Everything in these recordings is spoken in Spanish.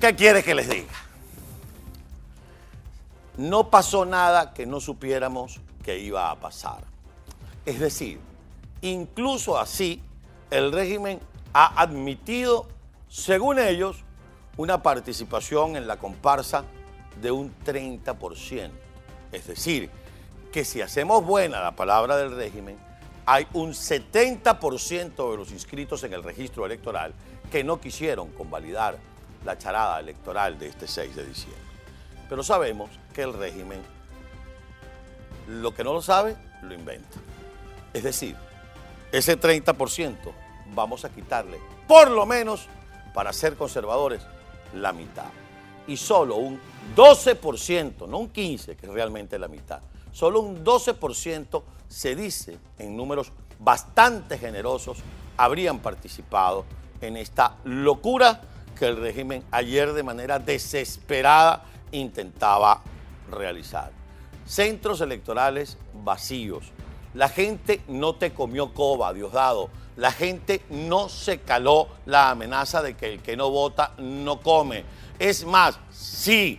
¿Qué quiere que les diga? No pasó nada que no supiéramos que iba a pasar. Es decir, incluso así, el régimen ha admitido, según ellos, una participación en la comparsa de un 30%. Es decir, que si hacemos buena la palabra del régimen, hay un 70% de los inscritos en el registro electoral que no quisieron convalidar la charada electoral de este 6 de diciembre. Pero sabemos que el régimen, lo que no lo sabe, lo inventa. Es decir, ese 30% vamos a quitarle, por lo menos, para ser conservadores, la mitad. Y solo un 12%, no un 15%, que es realmente la mitad, solo un 12% se dice en números bastante generosos habrían participado en esta locura que el régimen ayer de manera desesperada intentaba realizar. Centros electorales vacíos. La gente no te comió coba, Diosdado. La gente no se caló la amenaza de que el que no vota no come. Es más, sí,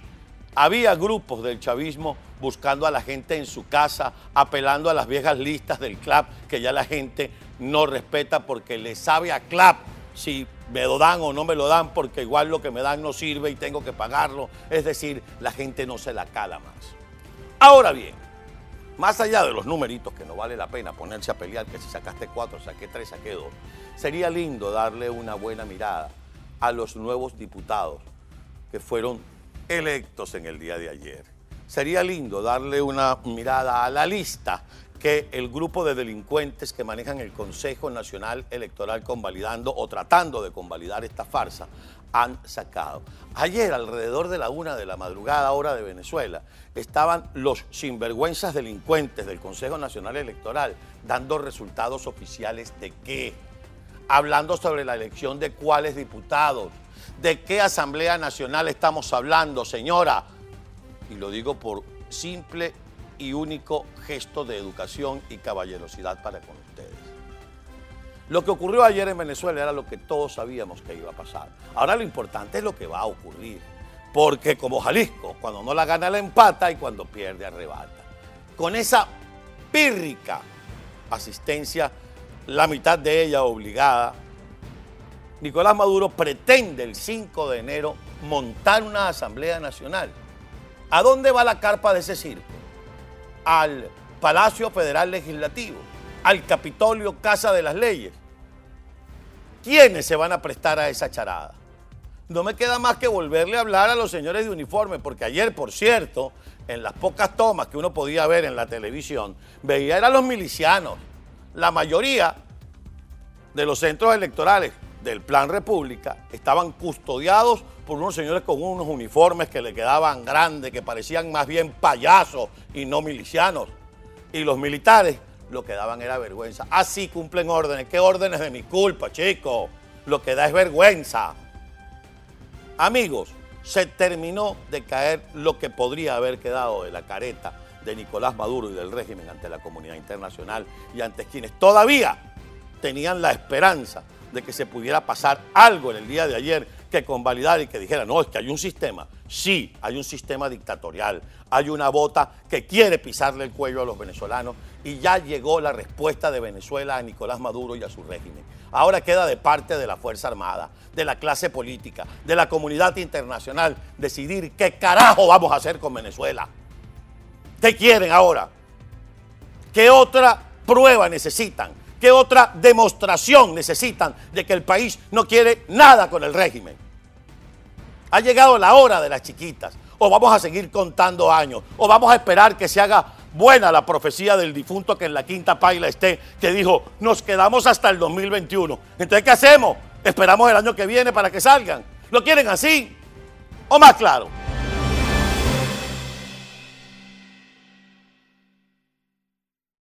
había grupos del chavismo buscando a la gente en su casa, apelando a las viejas listas del CLAP, que ya la gente no respeta porque le sabe a CLAP si me lo dan o no me lo dan, porque igual lo que me dan no sirve y tengo que pagarlo. Es decir, la gente no se la cala más. Ahora bien, más allá de los numeritos, que no vale la pena ponerse a pelear, que si sacaste cuatro, saqué tres, saqué dos, sería lindo darle una buena mirada a los nuevos diputados que fueron electos en el día de ayer. Sería lindo darle una mirada a la lista que el grupo de delincuentes que manejan el Consejo Nacional Electoral convalidando o tratando de convalidar esta farsa han sacado. Ayer, alrededor de la una de la madrugada, hora de Venezuela, estaban los sinvergüenzas delincuentes del Consejo Nacional Electoral dando resultados oficiales de qué, hablando sobre la elección de cuáles diputados, de qué Asamblea Nacional estamos hablando, señora. Y lo digo por simple y único gesto de educación y caballerosidad para con ustedes. Lo que ocurrió ayer en Venezuela era lo que todos sabíamos que iba a pasar. Ahora lo importante es lo que va a ocurrir. Porque como Jalisco, cuando no la gana la empata y cuando pierde arrebata. Con esa pírrica asistencia, la mitad de ella obligada, Nicolás Maduro pretende el 5 de enero montar una Asamblea Nacional. ¿A dónde va la carpa de ese circo? Al Palacio Federal Legislativo, al Capitolio Casa de las Leyes. ¿Quiénes se van a prestar a esa charada? No me queda más que volverle a hablar a los señores de uniforme, porque ayer, por cierto, en las pocas tomas que uno podía ver en la televisión, veía a los milicianos. La mayoría de los centros electorales del Plan República estaban custodiados por unos señores con unos uniformes que le quedaban grandes, que parecían más bien payasos y no milicianos. Y los militares lo que daban era vergüenza. Así cumplen órdenes. ¿Qué órdenes de mi culpa, chicos? Lo que da es vergüenza. Amigos, se terminó de caer lo que podría haber quedado de la careta de Nicolás Maduro y del régimen ante la comunidad internacional y ante quienes todavía tenían la esperanza de que se pudiera pasar algo en el día de ayer que convalidar y que dijera, no, es que hay un sistema. Sí, hay un sistema dictatorial, hay una bota que quiere pisarle el cuello a los venezolanos y ya llegó la respuesta de Venezuela a Nicolás Maduro y a su régimen. Ahora queda de parte de la Fuerza Armada, de la clase política, de la comunidad internacional, decidir qué carajo vamos a hacer con Venezuela. ¿Qué quieren ahora? ¿Qué otra prueba necesitan? ¿Qué otra demostración necesitan de que el país no quiere nada con el régimen? Ha llegado la hora de las chiquitas. O vamos a seguir contando años. O vamos a esperar que se haga buena la profecía del difunto que en la quinta paila esté, que dijo, nos quedamos hasta el 2021. Entonces, ¿qué hacemos? Esperamos el año que viene para que salgan. ¿Lo quieren así? ¿O más claro?